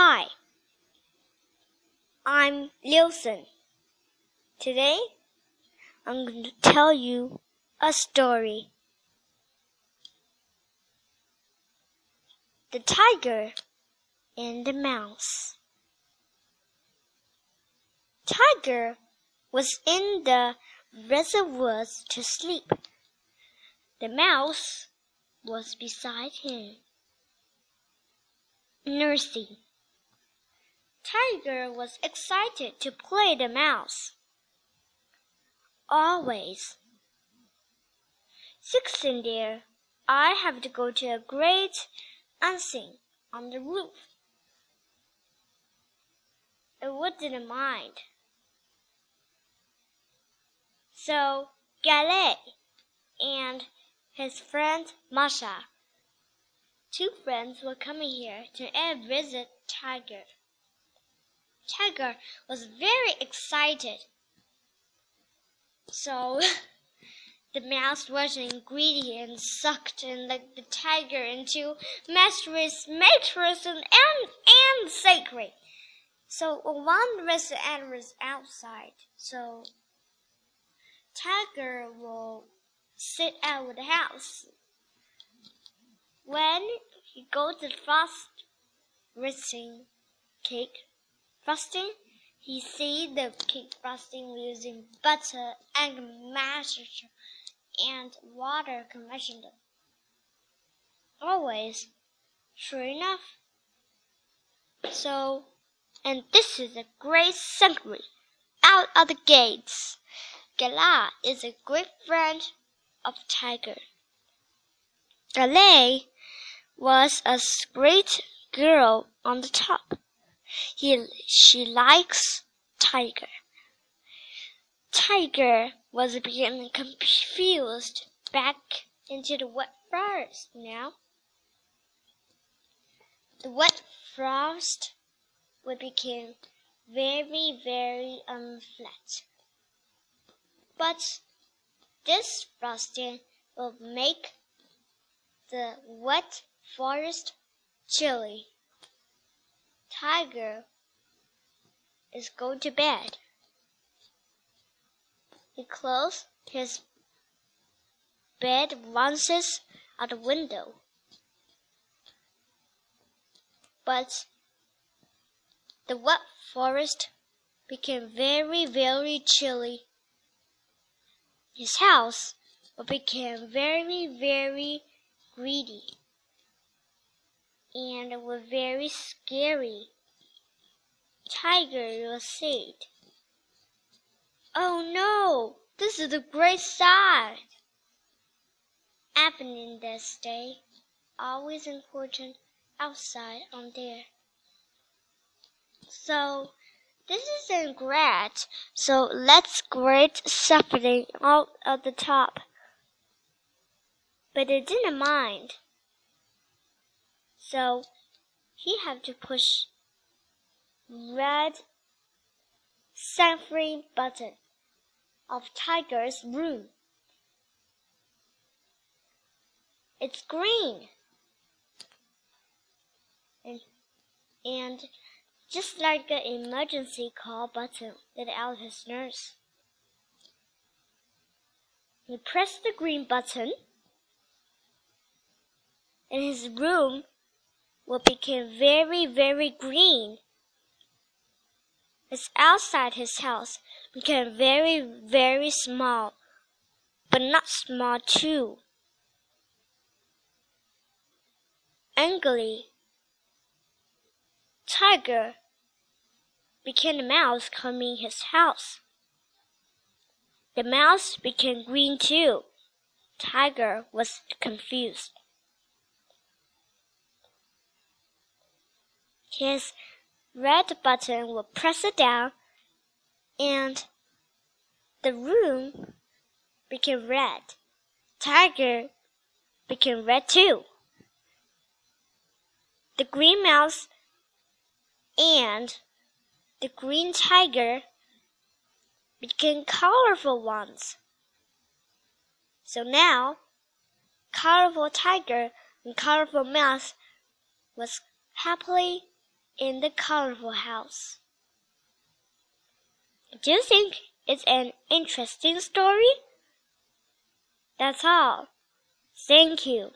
Hi, I'm Liusen. Today, I'm going to tell you a story. The Tiger and the Mouse. Tiger was in the reservoirs to sleep. The mouse was beside him, nursing. Tiger was excited to play the mouse. Always. Sitting there, I have to go to a great unseen on the roof. I wouldn't mind. So Galet and his friend Masha, two friends were coming here to visit Tiger. Tiger was very excited. So the mouse was greedy and sucked and the, the tiger into mistress, mattress, and, and, and sacred. So one was and was outside. So Tiger will sit out the house. When he goes to frost roasting cake frosting, he see the cake frosting using butter egg mashed and water combined. Always, sure enough. So, and this is a great century out of the gates. Gala is a great friend of Tiger. Gala was a great girl on the top. He, she likes Tiger. Tiger was beginning confused back into the wet forest now. The wet frost would become very, very um, unflat. But this frosting will make the wet forest chilly. Tiger is going to bed. He closed his bed once at the window. But the wet forest became very, very chilly. His house became very, very greedy and was very scary. Tiger was said. Oh no, this is a great sight. Happening this day, always important outside on there. So this isn't great, so let's grate something out of the top. But it didn't mind. So he had to push red savory button of Tiger's room. It's green. And, and just like an emergency call button that Alice's nurse. He pressed the green button, and his room will become very, very green. His outside his house became very, very small, but not small too. Angrily, Tiger became a mouse coming his house. The mouse became green too. Tiger was confused. His red button will press it down, and the room became red. Tiger became red too. The green mouse and the green tiger became colorful ones. So now, colorful tiger and colorful mouse was happily in the colorful house. Do you think it's an interesting story? That's all. Thank you.